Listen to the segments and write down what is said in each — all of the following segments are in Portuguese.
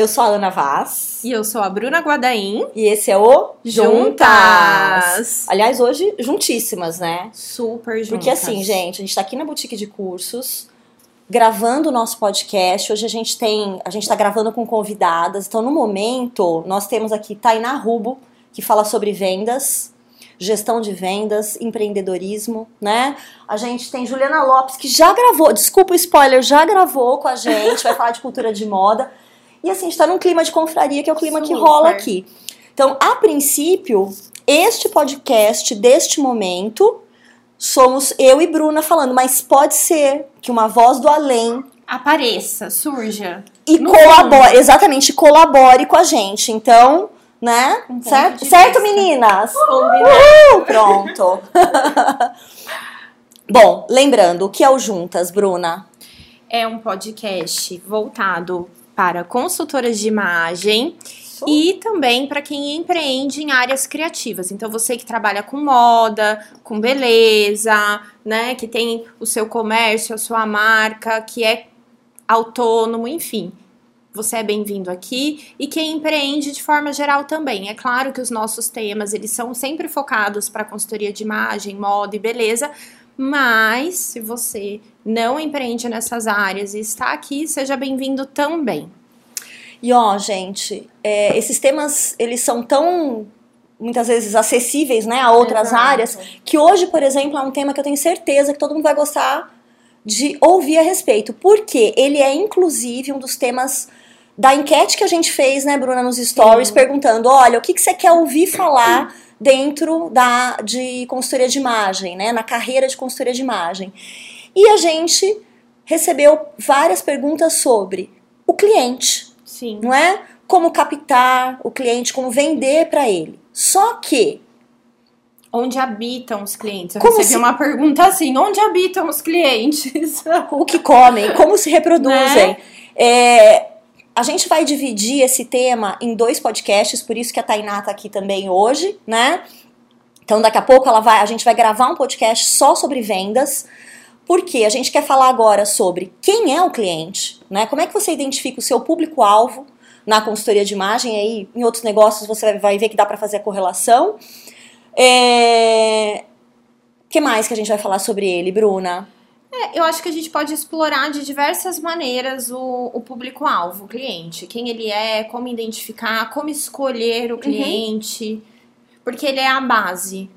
Eu sou a Ana Vaz. E eu sou a Bruna Guadaim. E esse é o Juntas. Aliás, hoje juntíssimas, né? Super juntas. Porque assim, gente, a gente tá aqui na boutique de cursos, gravando o nosso podcast. Hoje a gente tem, a gente tá gravando com convidadas. Então, no momento, nós temos aqui Tainá Rubo, que fala sobre vendas, gestão de vendas, empreendedorismo, né? A gente tem Juliana Lopes, que já gravou, desculpa o spoiler, já gravou com a gente, vai falar de cultura de moda. E assim, a gente tá num clima de confraria, que é o clima Super. que rola aqui. Então, a princípio, este podcast deste momento somos eu e Bruna falando, mas pode ser que uma voz do além Apareça, surja. e colabore, exatamente, colabore com a gente. Então, né? Um certo, certo meninas? Combinado. Uh, pronto. Bom, lembrando, o que é o Juntas, Bruna? É um podcast voltado para consultoras de imagem e também para quem empreende em áreas criativas. Então, você que trabalha com moda, com beleza, né? Que tem o seu comércio, a sua marca, que é autônomo, enfim. Você é bem-vindo aqui e quem empreende de forma geral também. É claro que os nossos temas, eles são sempre focados para consultoria de imagem, moda e beleza, mas se você não empreende nessas áreas e está aqui, seja bem-vindo também. E ó, gente, é, esses temas, eles são tão, muitas vezes, acessíveis, né, a outras Exato. áreas, que hoje, por exemplo, é um tema que eu tenho certeza que todo mundo vai gostar de ouvir a respeito. Porque ele é, inclusive, um dos temas da enquete que a gente fez, né, Bruna, nos stories, Sim. perguntando, olha, o que, que você quer ouvir falar dentro da de consultoria de imagem, né, na carreira de consultoria de imagem. E a gente recebeu várias perguntas sobre o cliente, Sim. não é? Como captar o cliente, como vender para ele. Só que Onde habitam os clientes? Eu Como recebi se- uma pergunta assim: onde habitam os clientes? o que comem, como se reproduzem. É, a gente vai dividir esse tema em dois podcasts, por isso que a Tainá tá aqui também hoje, né? Então daqui a pouco ela vai, a gente vai gravar um podcast só sobre vendas. Porque a gente quer falar agora sobre quem é o cliente, né? Como é que você identifica o seu público-alvo na consultoria de imagem? Aí, em outros negócios, você vai ver que dá para fazer a correlação. É... que mais que a gente vai falar sobre ele, Bruna? É, eu acho que a gente pode explorar de diversas maneiras o, o público-alvo, o cliente. Quem ele é, como identificar, como escolher o cliente. Porque ele é a base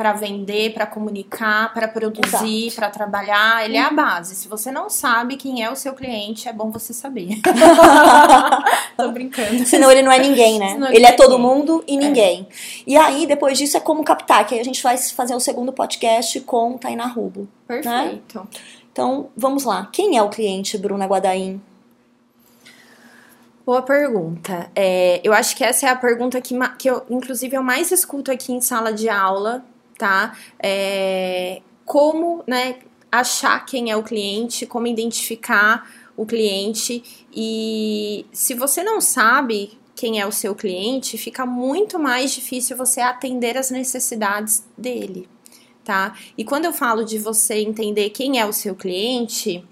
para vender, para comunicar, para produzir, para trabalhar. Ele é a base. Se você não sabe quem é o seu cliente, é bom você saber. Tô brincando. Senão ele não é ninguém, né? Ele ele é é todo ninguém. mundo e ninguém. E aí, depois disso, é como captar, que aí a gente vai fazer o segundo podcast com Tainá Rubo. Perfeito. Então, vamos lá. Quem é o cliente, Bruna Guadaim? Boa pergunta. É, eu acho que essa é a pergunta que, que eu, inclusive, eu mais escuto aqui em sala de aula, tá? É, como, né, achar quem é o cliente, como identificar o cliente e se você não sabe quem é o seu cliente, fica muito mais difícil você atender as necessidades dele, tá? E quando eu falo de você entender quem é o seu cliente,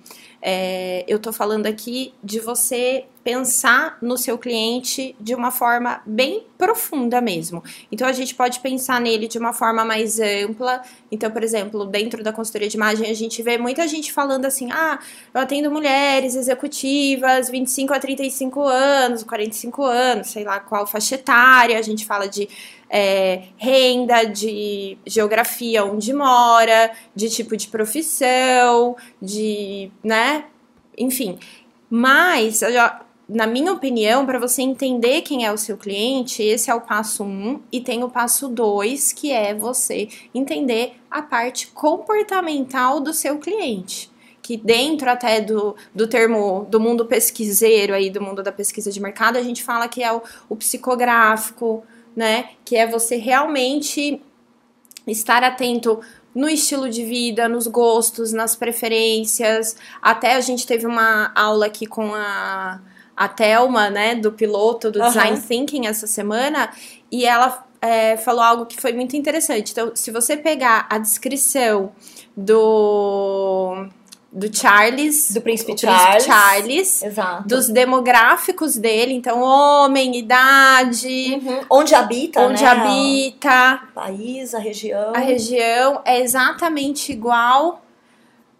é, eu tô falando aqui de você pensar no seu cliente de uma forma bem profunda mesmo. Então a gente pode pensar nele de uma forma mais ampla. Então, por exemplo, dentro da consultoria de imagem, a gente vê muita gente falando assim: ah, eu atendo mulheres executivas, 25 a 35 anos, 45 anos, sei lá qual faixa etária. A gente fala de é, renda, de geografia onde mora, de tipo de profissão, de, né? Enfim. Mas, na minha opinião, para você entender quem é o seu cliente, esse é o passo um, e tem o passo dois, que é você entender a parte comportamental do seu cliente. Que dentro até do, do termo do mundo pesquiseiro aí, do mundo da pesquisa de mercado, a gente fala que é o, o psicográfico, né? Que é você realmente estar atento no estilo de vida, nos gostos, nas preferências. Até a gente teve uma aula aqui com a, a Thelma, né, do piloto do Aham. Design Thinking essa semana, e ela é, falou algo que foi muito interessante. Então, se você pegar a descrição do do Charles, do príncipe Charles, príncipe Charles Exato. dos demográficos dele, então homem, idade, Uhum. Onde habita, onde né? habita, O país, a região. a região é exatamente igual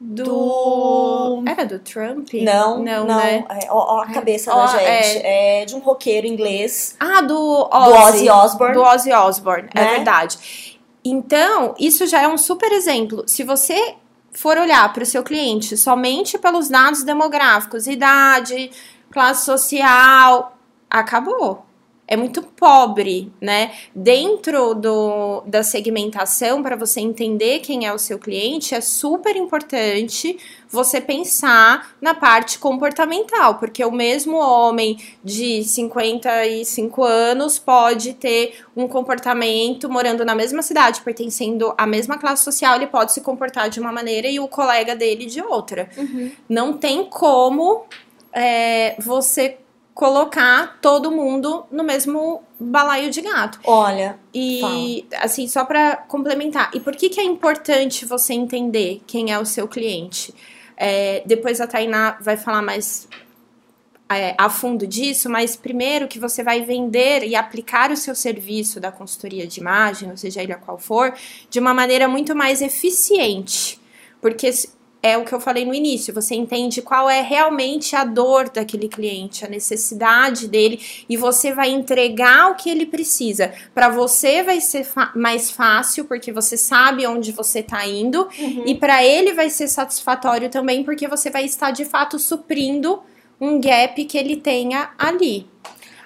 do, Do- era do Trump? Não, não, não. né? É, ó, ó a cabeça Ó, da gente. É. de um roqueiro inglês. Ah, do Do Ozzy, Ozzy Osbourne. do Ozzy Osbourne, é Né? verdade. Então, isso já é um super exemplo. Se você for olhar para o seu cliente somente pelos dados demográficos, idade, classe social, acabou. É muito pobre, né? Dentro do, da segmentação, para você entender quem é o seu cliente, é super importante você pensar na parte comportamental, porque o mesmo homem de 55 anos pode ter um comportamento morando na mesma cidade, pertencendo à mesma classe social, ele pode se comportar de uma maneira e o colega dele de outra. Não tem como é, você colocar todo mundo no mesmo balaio de gato. Olha, E assim, só para complementar, e por que, que é importante você entender quem é o seu cliente? É, depois a Tainá vai falar mais é, a fundo disso, mas primeiro que você vai vender e aplicar o seu serviço da consultoria de imagem, ou seja ele a qual for, de uma maneira muito mais eficiente. Porque é o que eu falei no início, você entende qual é realmente a dor daquele cliente, a necessidade dele, e você vai entregar o que ele precisa. Para você vai ser mais fácil, porque você sabe onde você está indo, e para ele vai ser satisfatório também, porque você vai estar de fato suprindo um gap que ele tenha ali.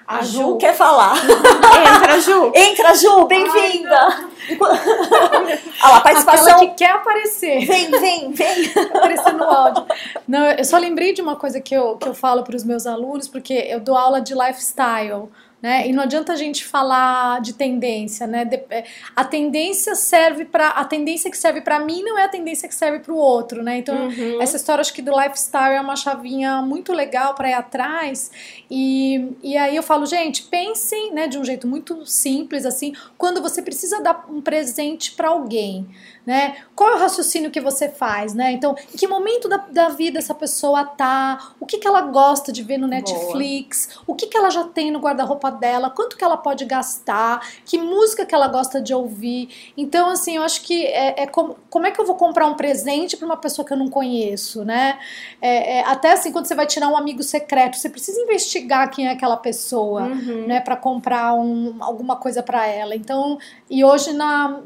A, A Ju, Ju. quer falar. Entra, Ju! Entra, Ju, bem-vinda. Olha lá, participação. Aquela que quer aparecer, Vem, vem, vem. aparecer no áudio. Não, eu só lembrei de uma coisa que eu, que eu falo para os meus alunos, porque eu dou aula de lifestyle. Né? E não adianta a gente falar de tendência, né? De- é, a tendência serve para a tendência que serve para mim não é a tendência que serve para o outro, né? Então Uhum. essa história acho que do lifestyle é uma chavinha muito legal para ir atrás. E, e aí eu falo, gente, pensem, né, de um jeito muito simples assim, quando você precisa dar um presente para alguém, né? Qual é o raciocínio que você faz, né? Então, em que momento da, da vida essa pessoa tá? O que, que ela gosta de ver no Netflix? O que, que ela já tem no guarda-roupa dela? Quanto que ela pode gastar? Que música que ela gosta de ouvir? Então, assim, eu acho que é, é como, como é que eu vou comprar um presente para uma pessoa que eu não conheço, né? É, é, até assim, quando você vai tirar um amigo secreto, você precisa investigar quem é aquela pessoa Uhum. né, para comprar um, alguma coisa para ela. Então, e hoje na,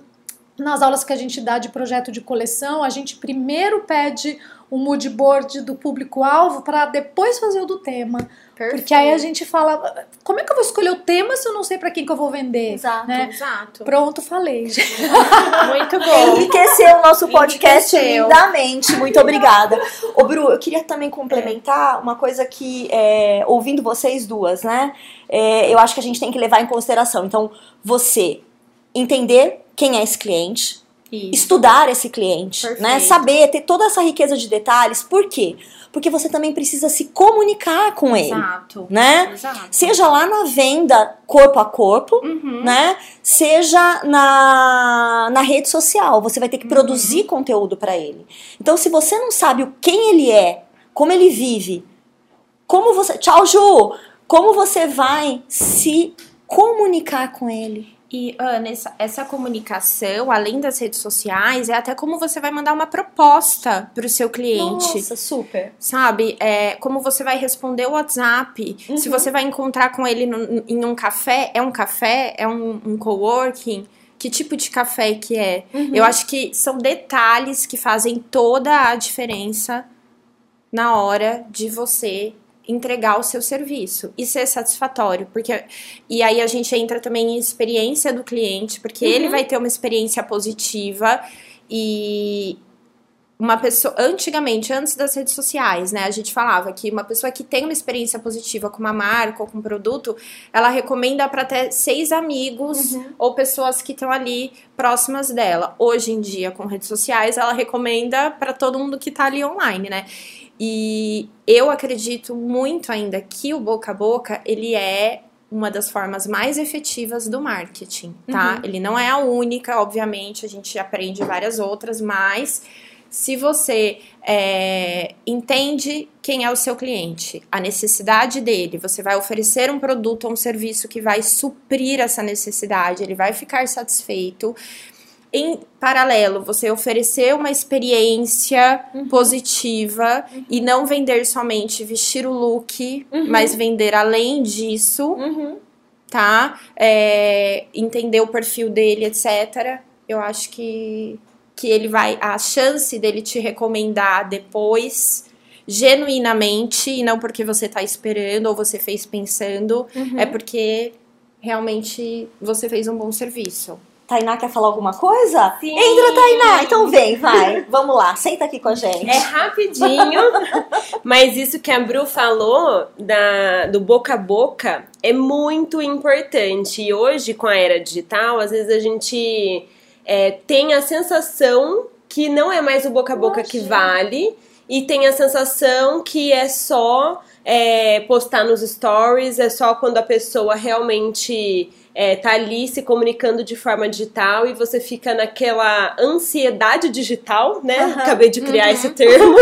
nas aulas que a gente dá de projeto de coleção, a gente primeiro pede o mood board do público-alvo para depois fazer o do tema. Porque aí a gente fala, como é que eu vou escolher o tema se eu não sei para quem que eu vou vender? Exato. Né? Exato. Pronto, falei. gente. Muito bom. Enriqueceu o nosso podcast Enriqueceu. lindamente. Muito obrigada. Ô, Bru, eu queria também complementar uma coisa que, é, ouvindo vocês duas, né? é, eu acho que a gente tem que levar em consideração. Então, você entender quem é esse cliente, Isso. estudar esse cliente, né? Perfeito. Saber, ter toda essa riqueza de detalhes. Por quê? Porque você também precisa se comunicar com ele, Exato. né? Exato. Seja lá na venda corpo a corpo, Uhum. né? Seja na, na rede social, você vai ter que produzir conteúdo para ele. Então, se você não sabe o quem ele é, como ele vive, como você, tchau Ju, como você vai se comunicar com ele? E, Ana, essa, essa comunicação, além das redes sociais, é até como você vai mandar uma proposta para o seu cliente. Nossa, super. Sabe? É, como você vai responder o WhatsApp. Uhum. Se você vai encontrar com ele no- em um café, é um café? É um, um coworking? Que tipo de café que é? Uhum. Eu acho que são detalhes que fazem toda a diferença na hora de você entregar o seu serviço e ser satisfatório, porque e aí a gente entra também em experiência do cliente, porque ele vai ter uma experiência positiva e uma pessoa antigamente antes das redes sociais, né, a gente falava que uma pessoa que tem uma experiência positiva com uma marca ou com um produto, ela recomenda para até seis amigos ou pessoas que estão ali próximas dela. Hoje em dia, com redes sociais, ela recomenda para todo mundo que tá ali online, né? E eu acredito muito ainda que o boca a boca, ele é uma das formas mais efetivas do marketing, tá? Ele não é a única, obviamente, a gente aprende várias outras, mas se você é, entende quem é o seu cliente, a necessidade dele, você vai oferecer um produto ou um serviço que vai suprir essa necessidade, ele vai ficar satisfeito. Em paralelo, você oferecer uma experiência uhum. positiva uhum. e não vender somente vestir o look, uhum. mas vender além disso, uhum. tá? É, entender o perfil dele, etc. Eu acho que que ele vai. A chance dele te recomendar depois, genuinamente, e não porque você tá esperando ou você fez pensando, uhum. é porque realmente você fez um bom serviço. Tainá quer falar alguma coisa? Sim. Entra, Tainá! Então vem, vai. Vamos lá, senta aqui com a gente. É rapidinho, mas isso que a Bru falou da, do boca a boca é muito importante. E hoje, com a era digital, às vezes a gente é, tem a sensação que não é mais o boca a boca Nossa. que vale e tem a sensação que é só é, postar nos stories, é só quando a pessoa realmente é, tá ali se comunicando de forma digital e você fica naquela ansiedade digital, né? Uhum. Acabei de criar uhum. esse termo.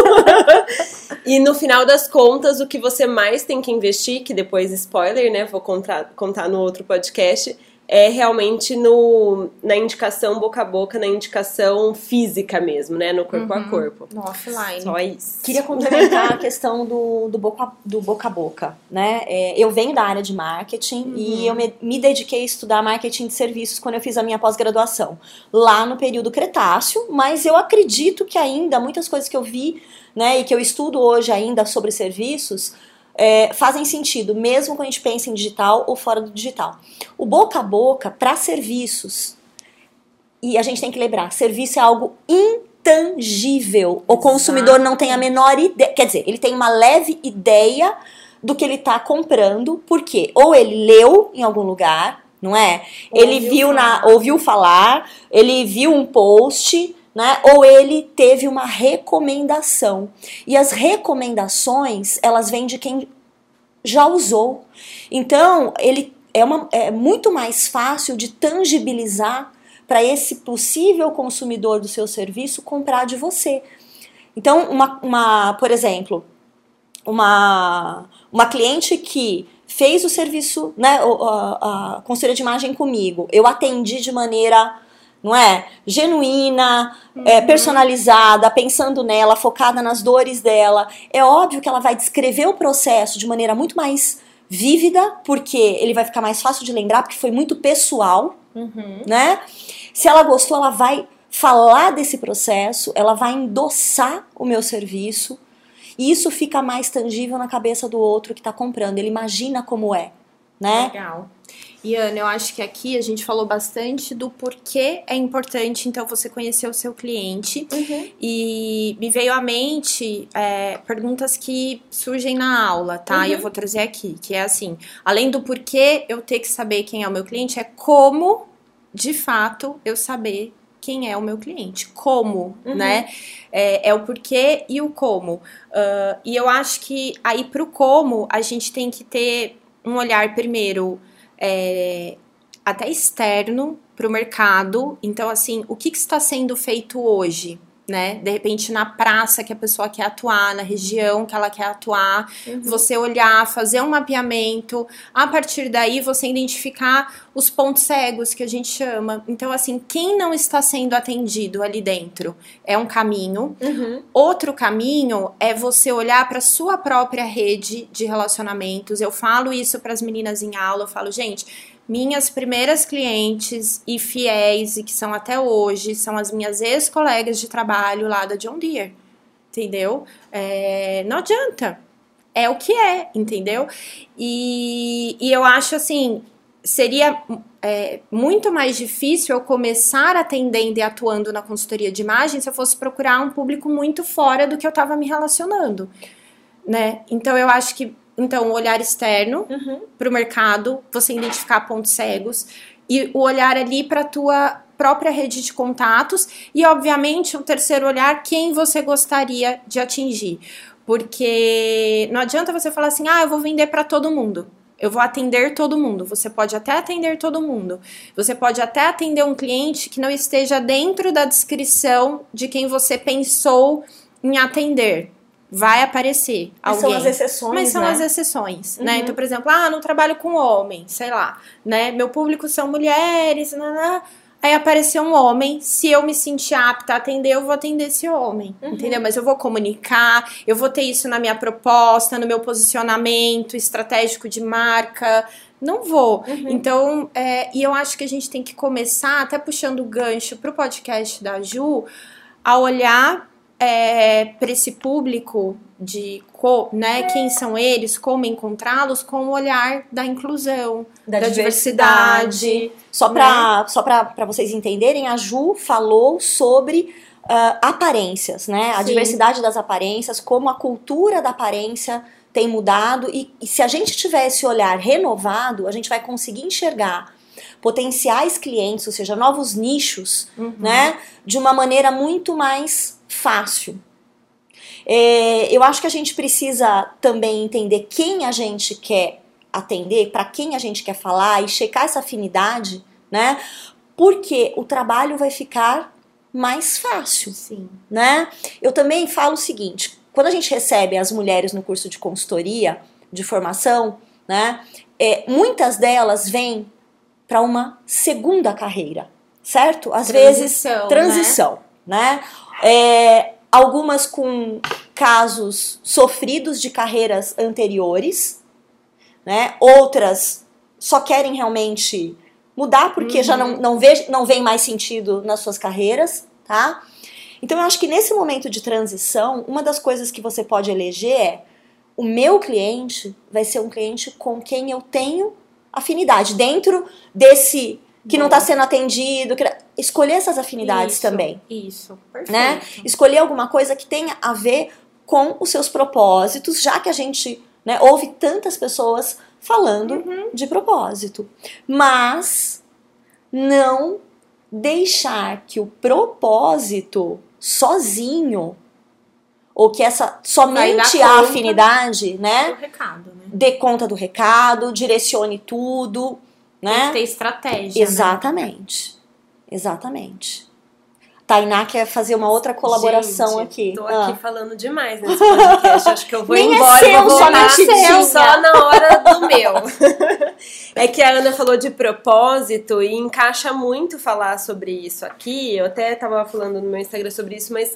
e no final das contas, o que você mais tem que investir, que depois spoiler, né? Vou contar, contar no outro podcast, é realmente no, na indicação boca a boca, na indicação física mesmo, né? No corpo uhum. a corpo. No offline. Só isso. Queria complementar a questão do, do, boca, do boca a boca, né? É, eu venho da área de marketing uhum. e eu me, me, dediquei a estudar marketing de serviços quando eu fiz a minha pós-graduação. Lá no período Cretáceo, mas eu acredito que ainda muitas coisas que eu vi, né, e que eu estudo hoje ainda sobre serviços, é, fazem sentido, mesmo quando a gente pensa em digital ou fora do digital. O boca a boca para serviços, e a gente tem que lembrar, serviço é algo intangível. O consumidor não tem a menor ideia, quer dizer, ele tem uma leve ideia do que ele está comprando, porque ou ele leu em algum lugar, não é? ele viu falar. na, ouviu falar, ele viu um post, né? Ou ele teve uma recomendação. E as recomendações, elas vêm de quem já usou. Então, ele é, uma, é muito mais fácil de tangibilizar para esse possível consumidor do seu serviço comprar de você. Então, uma, uma por exemplo, uma, uma cliente que fez o serviço, né, a, a consultoria de imagem comigo, eu atendi de maneira não é? Genuína, é, uhum. é, personalizada, pensando nela, focada nas dores dela. É óbvio que ela vai descrever o processo de maneira muito mais vívida, porque ele vai ficar mais fácil de lembrar, porque foi muito pessoal, uhum. né? Se ela gostou, ela vai falar desse processo, ela vai endossar o meu serviço, e isso fica mais tangível na cabeça do outro que está comprando. Ele imagina como é, né? Legal. E Ana, eu acho que aqui a gente falou bastante do porquê é importante, então, você conhecer o seu cliente. Uhum. E me veio à mente é, perguntas que surgem na aula, tá? Uhum. E eu uhum. vou trazer aqui, que é assim: além do porquê eu ter que saber quem é o meu cliente, é como, de fato, eu saber quem é o meu cliente. Como, uhum. né? É, é, o porquê e o como. Uh, e eu acho que aí pro como a gente tem que ter um olhar primeiro é, até externo para o mercado. Então, assim, o que, que está sendo feito hoje? Né? De repente, na praça que a pessoa quer atuar, na região que ela quer atuar, uhum. você olhar, fazer um mapeamento, a partir daí você identificar os pontos cegos que a gente chama. Então, assim, quem não está sendo atendido ali dentro é um caminho. Uhum. Outro caminho é você olhar para sua própria rede de relacionamentos. Eu falo isso para as meninas em aula, eu falo, gente minhas primeiras clientes e fiéis, e que são até hoje, são as minhas ex-colegas de trabalho lá da John Deere. Entendeu? É, não adianta. É o que é, entendeu? E, e eu acho assim, seria é, muito mais difícil eu começar atendendo e atuando na consultoria de imagem se eu fosse procurar um público muito fora do que eu estava me relacionando, né? Então eu acho que então, o olhar externo uhum. para o mercado, você identificar pontos cegos, e o olhar ali para a tua própria rede de contatos, e obviamente o terceiro olhar, quem você gostaria de atingir. Porque não adianta você falar assim, ah, eu vou vender para todo mundo. Eu vou atender todo mundo. Você pode até atender todo mundo. Você pode até atender um cliente que não esteja dentro da descrição de quem você pensou em atender. Vai aparecer Mas alguém. são as exceções, Mas são né? as exceções, né? Uhum. Então, por exemplo, ah, não trabalho com homem, sei lá, né? Meu público são mulheres, nanã. Aí apareceu um homem, se eu me sentir apta a atender, eu vou atender esse homem, Uhum. entendeu? Mas eu vou comunicar, eu vou ter isso na minha proposta, no meu posicionamento estratégico de marca. Não vou. Uhum. Então, é, e eu acho que a gente tem que começar, até puxando o gancho pro podcast da Ju, a olhar é, para esse público de co, né, quem são eles, como encontrá-los, com o olhar da inclusão, Da da, diversidade. diversidade. Só para só pra, pra vocês entenderem, a Ju falou sobre ah, aparências, né? A Sim. diversidade das aparências, como a cultura da aparência tem mudado. E, e se a gente tiver esse olhar renovado, a gente vai conseguir enxergar potenciais clientes, ou seja, novos nichos, né? De uma maneira muito mais fácil. É, eu acho que a gente precisa também entender quem a gente quer atender, para quem a gente quer falar e checar essa afinidade, né? Porque o trabalho vai ficar mais fácil, Sim. né? Eu também falo o seguinte: quando a gente recebe as mulheres no curso de consultoria, de formação, né? é, muitas delas vêm para uma segunda carreira, certo? Às vezes Transição, né? né? É, algumas com casos sofridos de carreiras anteriores, né? Outras só querem realmente mudar porque já não, não, vê, não vem mais sentido nas suas carreiras, tá? Então eu acho que nesse momento de transição, uma das coisas que você pode eleger é o meu cliente vai ser um cliente com quem eu tenho afinidade dentro desse que não está sendo atendido, que- escolher essas afinidades Isso, também Isso, perfeito. né? Escolher alguma coisa que tenha a ver com os seus propósitos, já que a gente né, ouve tantas pessoas falando de propósito. Mas não deixar que o propósito sozinho, ou que essa somente a afinidade, É né? recado, né? Dê conta do recado, direcione tudo, Tem né? que ter estratégia. né? Exatamente. Exatamente. Tainá quer fazer uma outra colaboração Gente, aqui. Tô Ah. aqui falando demais nesse podcast. Acho que eu vou Nem é embora e seu, vou só voltar na tidinha. só na hora do meu. é que a Ana falou de propósito e encaixa muito falar sobre isso aqui. Eu até tava falando no meu Instagram sobre isso, mas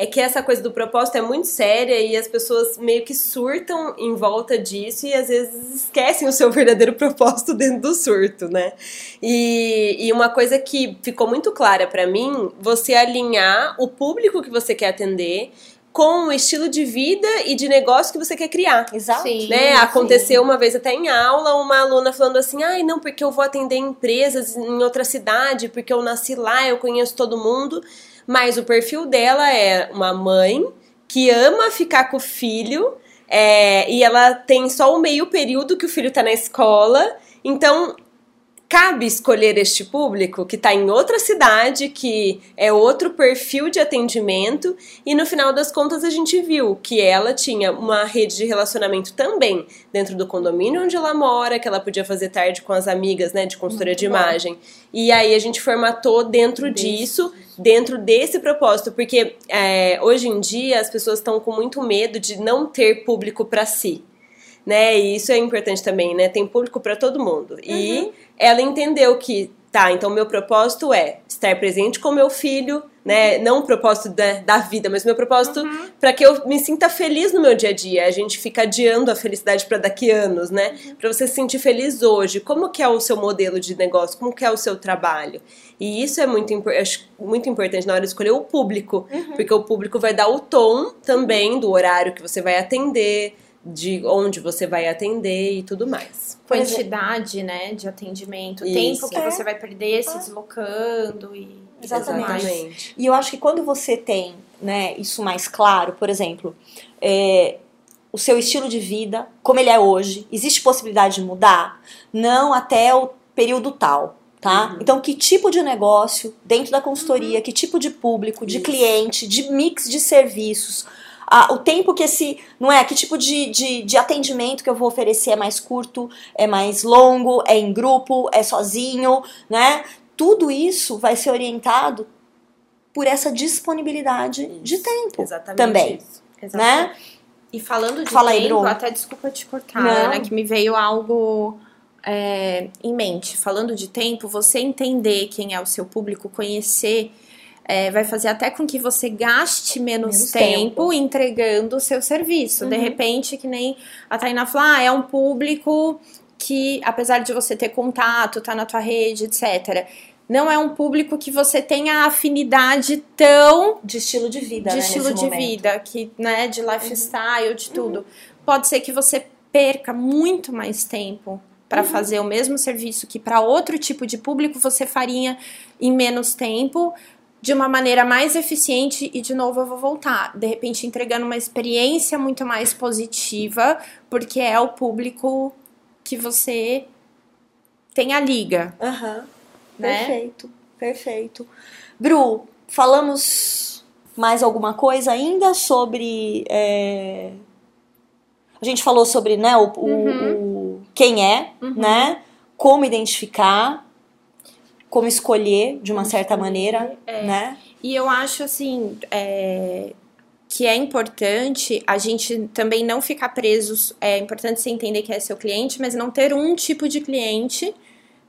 é que essa coisa do propósito é muito séria e as pessoas meio que surtam em volta disso e às vezes esquecem o seu verdadeiro propósito dentro do surto, né? E, e uma coisa que ficou muito clara pra mim, você alinhar o público que você quer atender com o estilo de vida e de negócio que você quer criar. Exato. Sim. Né? Aconteceu uma vez até em aula, uma aluna falando assim: ai, não, porque eu vou atender empresas em outra cidade, porque eu nasci lá, eu conheço todo mundo. Mas o perfil dela é uma mãe que ama ficar com o filho é, e ela tem só o meio período que o filho tá na escola. Então, cabe escolher este público que está em outra cidade, que é outro perfil de atendimento, e no final das contas a gente viu que ela tinha uma rede de relacionamento também dentro do condomínio onde ela mora, que ela podia fazer tarde com as amigas, né, de consultoria de bom. imagem. E aí a gente formatou dentro disso, dentro desse propósito, porque é, hoje em dia as pessoas estão com muito medo de não ter público para si né? E isso é importante também, né? Tem público para todo mundo. E ela entendeu que, tá, então meu propósito é estar presente com meu filho, né? Não o propósito da, da vida, mas meu propósito para que eu me sinta feliz no meu dia a dia. A gente fica adiando a felicidade para daqui anos, né? Para você se sentir feliz hoje. Como que é o seu modelo de negócio? Como que é o seu trabalho? E isso é muito, muito importante na hora de escolher o público, porque o público vai dar o tom também do horário que você vai atender, de onde você vai atender e tudo mais. É. Quantidade, né, de atendimento, Isso. tempo que É. você vai perder se deslocando e Exatamente. Exatamente. E eu acho que quando você tem né, isso mais claro, por exemplo, é, o seu estilo de vida, como ele é hoje, existe possibilidade de mudar? Não até o período tal. Tá? Então, que tipo de negócio dentro da consultoria, que tipo de público, de Isso. cliente, de mix de serviços, a- o tempo que esse. Não é? Que tipo de, de, de atendimento que eu vou oferecer é mais curto, é mais longo, é em grupo, é sozinho, né? Tudo isso vai ser orientado por essa disponibilidade de tempo. Exatamente Também, isso. Né? E falando de Fala aí, tempo, Bruno. até desculpa te cortar, Não. Ana, que me veio algo é, em mente. Falando de tempo, você entender quem é o seu público, conhecer, é, vai fazer até com que você gaste menos, Menos tempo, tempo. entregando o seu serviço. De Uhum. repente, que nem a Tainá falou, ah, é um público que, apesar de você ter contato, tá na tua rede, etc., não é um público que você tenha afinidade tão De estilo de vida, de né? estilo de momento. vida, que, né, de lifestyle, de tudo. Pode ser que você perca muito mais tempo para fazer o mesmo serviço que para outro tipo de público você faria em menos tempo, de uma maneira mais eficiente e de novo eu vou voltar, de repente entregando uma experiência muito mais positiva, porque é o público que você tem a liga, Aham. né? Perfeito, perfeito. Bru, falamos mais alguma coisa ainda sobre. é, A gente falou sobre né, o, o- Uhum. o- quem é, né? Como identificar, como escolher de uma certa maneira, é. né? E eu acho assim é, que é importante a gente também não ficar presos. É importante você entender que é seu cliente, mas não ter um tipo de cliente.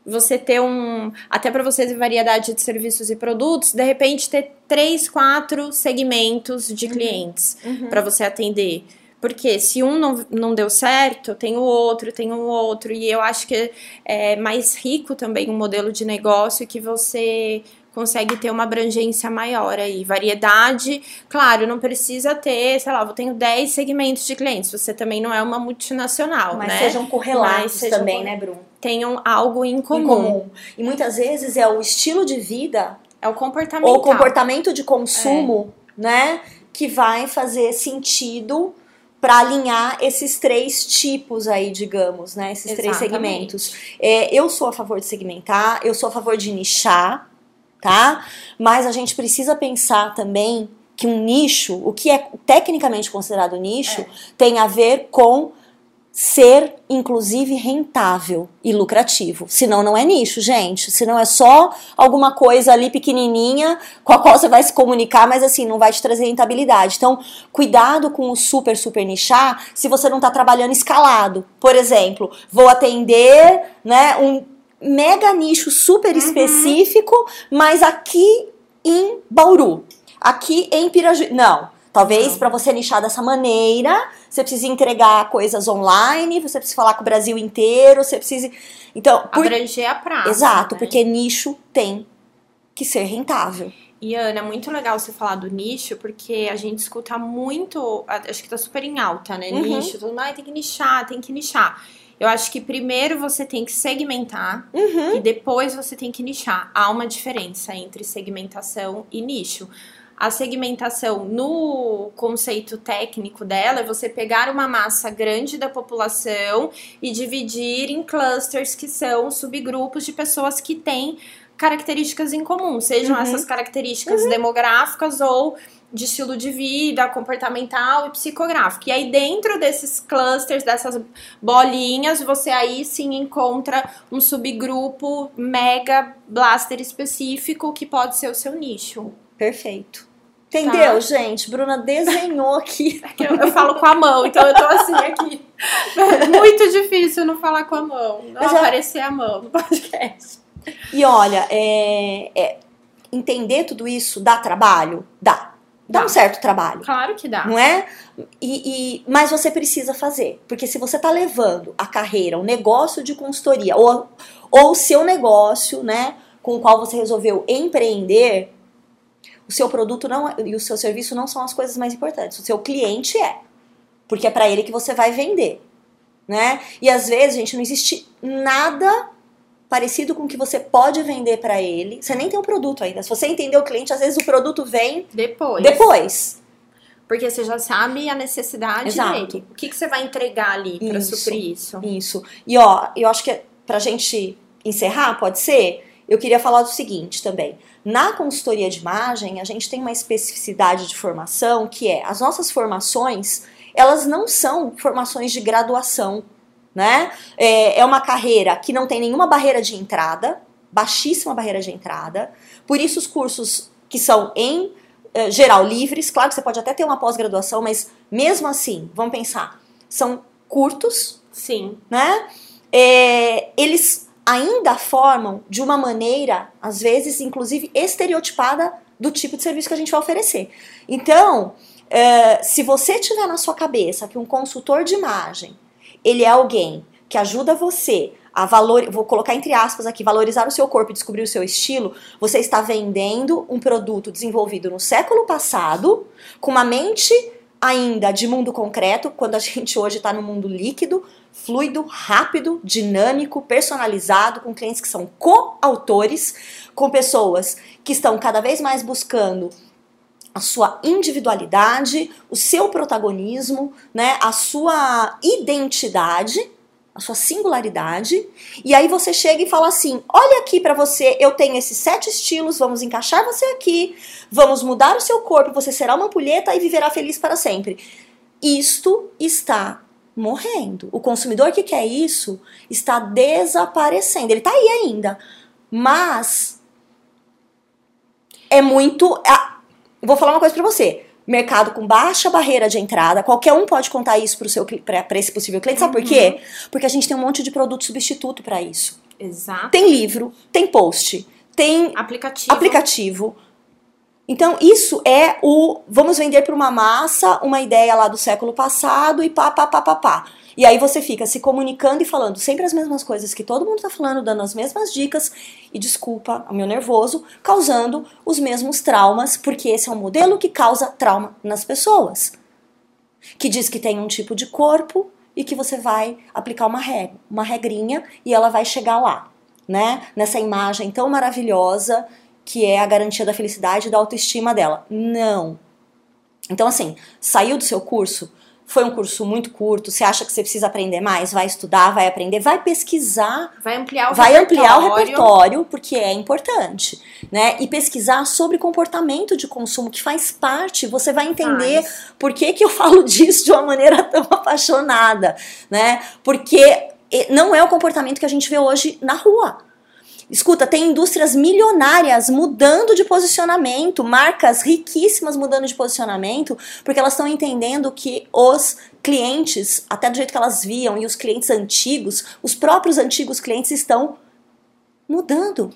Você ter um. Até para você ter variedade de serviços e produtos, de repente ter três, quatro segmentos de clientes para você atender. Porque se um não, não deu certo, tem o outro, tem o outro. E eu acho que é mais rico também um modelo de negócio que você consegue ter uma abrangência maior aí. Variedade, claro, não precisa ter, sei lá, eu tenho 10 segmentos de clientes. Você também não é uma multinacional, Mas né? sejam correlatos Mas sejam também, né, Bru? Tenham algo em comum. Em comum. E muitas vezes é o estilo de vida É o comportamento. ou comportamento de consumo, né, que vai fazer sentido para alinhar esses três tipos aí, digamos, né, esses três Exatamente. segmentos. É, eu sou a favor de segmentar, eu sou a favor de nichar, tá? Mas a gente precisa pensar também que um nicho, o que é tecnicamente considerado nicho, tem a ver com ser, inclusive, rentável e lucrativo. Senão não é nicho, gente. Senão é só alguma coisa ali pequenininha com a qual você vai se comunicar, mas assim, não vai te trazer rentabilidade. Então, cuidado com o super, super nichar se você não está trabalhando escalado. Por exemplo, vou atender, né, um mega nicho super específico, mas aqui em Bauru, aqui em Pirajuí. Não. Talvez para você nichar dessa maneira, você precisa entregar coisas online, você precisa falar com o Brasil inteiro, você precisa. Então, por... Abranger a praça. exato, né? porque nicho tem que ser rentável. E Ana, é muito legal você falar do nicho, porque a gente escuta muito, acho que tá super em alta, né? Uhum. Nicho, todo mundo, tem que nichar, tem que nichar. Eu acho que primeiro você tem que segmentar Uhum. e depois você tem que nichar. Há uma diferença entre segmentação e nicho. A segmentação, no conceito técnico dela, é você pegar uma massa grande da população e dividir em clusters, que são subgrupos de pessoas que têm características em comum, sejam Uhum. essas características demográficas ou de estilo de vida, comportamental e psicográfico. E aí, dentro desses clusters, dessas bolinhas, você aí sim encontra um subgrupo mega blaster específico que pode ser o seu nicho. Perfeito. Entendeu, Tá. gente? Bruna desenhou aqui. Que Eu, eu falo com a mão, então eu tô assim aqui. É muito difícil não falar com a mão, não Mas é- aparecer a mão no podcast. E olha, é, é, entender tudo isso dá trabalho? Dá. Dá um certo trabalho. Claro que dá. Não é? E, e- mas você precisa fazer. Porque se você está levando a carreira, um negócio de consultoria, ou, ou o seu negócio, né, com o qual você resolveu empreender, o seu produto não é- e o seu serviço não são as coisas mais importantes. O seu cliente é. Porque é para ele que você vai vender. Né? E às vezes, gente, não existe nada parecido com o que você pode vender para ele. Você nem tem o produto ainda. Se você entender o cliente, às vezes o produto vem Depois. depois. Porque você já sabe a necessidade Exato. dele. O que, que você vai entregar ali Isso. suprir isso? Isso. E ó, eu acho que pra gente encerrar, pode ser? Eu queria falar do seguinte também. Na consultoria de imagem, a gente tem uma especificidade de formação que é as nossas formações, elas não são formações de graduação, né? É, é uma carreira que não tem nenhuma barreira de entrada, baixíssima barreira de entrada. Por isso os cursos que são em eh, geral livres, claro que você pode até ter uma pós-graduação, mas mesmo assim, vamos pensar, são curtos, Sim. né? É, eles ainda formam de uma maneira, às vezes, inclusive estereotipada do tipo de serviço que a gente vai oferecer. Então, é, se você tiver na sua cabeça que um consultor de imagem ele é alguém que ajuda você a valor, vou colocar entre aspas aqui, valorizar o seu corpo e descobrir o seu estilo, você está vendendo um produto desenvolvido no século passado, com uma mente ainda de mundo concreto, quando a gente hoje está no mundo líquido, fluido, rápido, dinâmico, personalizado, com clientes que são coautores, com pessoas que estão cada vez mais buscando a sua individualidade, o seu protagonismo, né, a sua identidade, a sua singularidade, e aí você chega e fala assim: "Olha aqui para você, eu tenho esses sete estilos, vamos encaixar você aqui, vamos mudar o seu corpo, você será uma ampulheta e viverá feliz para sempre". Isto está morrendo. O consumidor que quer isso está desaparecendo. Ele está aí ainda, mas é muito. Ah, vou falar uma coisa para você. Mercado com baixa barreira de entrada, qualquer um pode contar isso para esse possível cliente. Sabe uhum. por quê? Porque a gente tem um monte de produto substituto para isso. Exato. Tem livro, tem post, tem aplicativo. aplicativo. Então, isso é o vamos vender para uma massa uma ideia lá do século passado e pá, pá, pá, pá, pá. E aí você fica se comunicando e falando sempre as mesmas coisas que todo mundo tá falando, dando as mesmas dicas e desculpa o meu nervoso, causando os mesmos traumas, porque esse é um modelo que causa trauma nas pessoas. Que diz que tem um tipo de corpo e que você vai aplicar uma regra, uma regrinha e ela vai chegar lá, né? Nessa imagem tão maravilhosa que é a garantia da felicidade e da autoestima dela. Não. Então assim, saiu do seu curso, foi um curso muito curto, você acha que você precisa aprender mais, vai estudar, vai aprender, vai pesquisar, vai ampliar o vai repertório. ampliar o repertório, porque é importante, né? E pesquisar sobre comportamento de consumo que faz parte, você vai entender por que, que eu falo disso de uma maneira tão apaixonada, né? Porque não é o comportamento que a gente vê hoje na rua. Escuta, tem indústrias milionárias mudando de posicionamento, marcas riquíssimas mudando de posicionamento, porque elas estão entendendo que os clientes, até do jeito que elas viam, e os clientes antigos, os próprios antigos clientes estão mudando.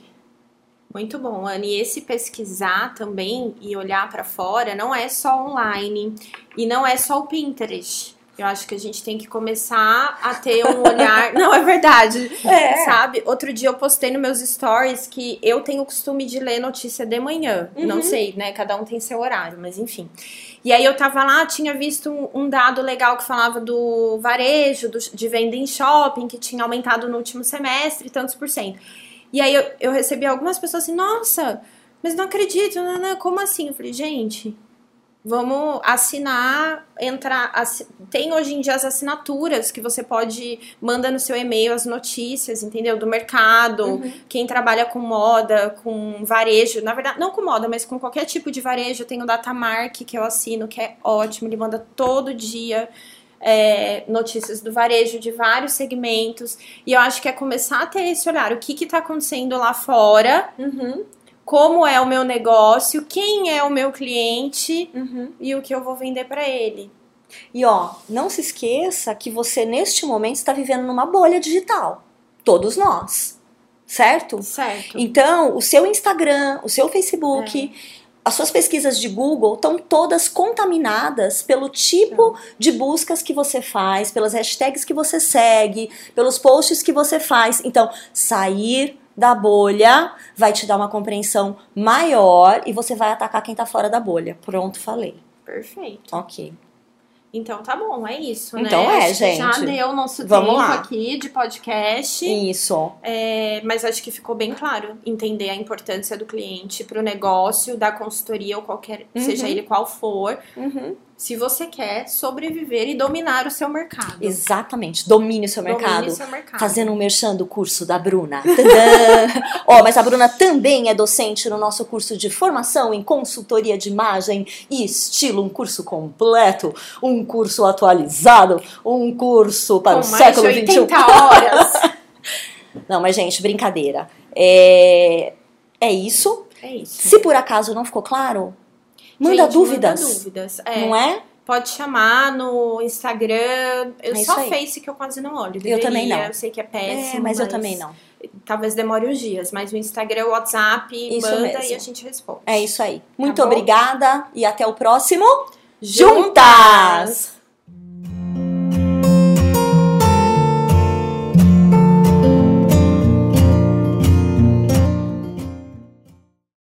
Muito bom, Anne. E esse pesquisar também e olhar para fora não é só online e não é só o Pinterest. Eu acho que a gente tem que começar a ter um olhar. Não, é verdade. É. Sabe? Outro dia eu postei nos meus stories que eu tenho o costume de ler notícia de manhã. Uhum. Não sei, né? Cada um tem seu horário, mas enfim. E aí eu tava lá, tinha visto um, um dado legal que falava do varejo, do, de venda em shopping, que tinha aumentado no último semestre, tantos por cento. E aí eu, eu recebi algumas pessoas assim, nossa, mas não acredito, não, não, como assim? Eu falei, gente, Vamos assinar, entrar. Tem hoje em dia as assinaturas que você pode manda no seu e-mail as notícias, entendeu? Do mercado, quem trabalha com moda, com varejo, na verdade, não com moda, mas com qualquer tipo de varejo. Eu tenho o Datamark que eu assino, que é ótimo, ele manda todo dia. é, notícias do varejo de vários segmentos e eu acho que é começar a ter esse olhar o que que tá acontecendo lá fora Uhum, como é o meu negócio, quem é o meu cliente uhum. e o que eu vou vender para ele. E ó, não se esqueça que você neste momento está vivendo numa bolha digital. Todos nós. Certo? Certo. Então, o seu Instagram, o seu Facebook, as suas pesquisas de Google estão todas contaminadas pelo tipo de buscas que você faz, pelas hashtags que você segue, pelos posts que você faz. Então, sair da bolha vai te dar uma compreensão maior e você vai atacar quem tá fora da bolha. Pronto, falei. Perfeito. Ok. Então tá bom, é isso, Então né? é, Acho que Já gente. deu o nosso Vamos tempo lá. aqui de podcast. Isso. É, mas acho que ficou bem claro entender a importância do cliente para o negócio, da consultoria ou qualquer, Uhum. seja ele qual for. Uhum. Se você quer sobreviver e dominar o seu mercado. Exatamente, domine o seu Domine mercado. o seu mercado. Fazendo um merchan do curso da Bruna. Ó, mas a Bruna também é docente no nosso curso de formação em consultoria de imagem e estilo, um curso completo, um curso atualizado, um curso para Com o mais século de XXI. 80 horas. Não, mas gente, brincadeira. É, é isso. É isso. Se por acaso não ficou claro, manda Gente, dúvidas. Manda dúvidas. É, Não é? Pode chamar no Instagram. Eu É só. Face que eu quase não olho. Eu também Deveria, não. Eu sei que é péssimo. É, mas eu também não. Talvez demore uns dias, mas o Instagram, o WhatsApp, Isso manda mesmo. e a gente responde. É isso aí. Muito Tá obrigada e até o próximo. Juntas!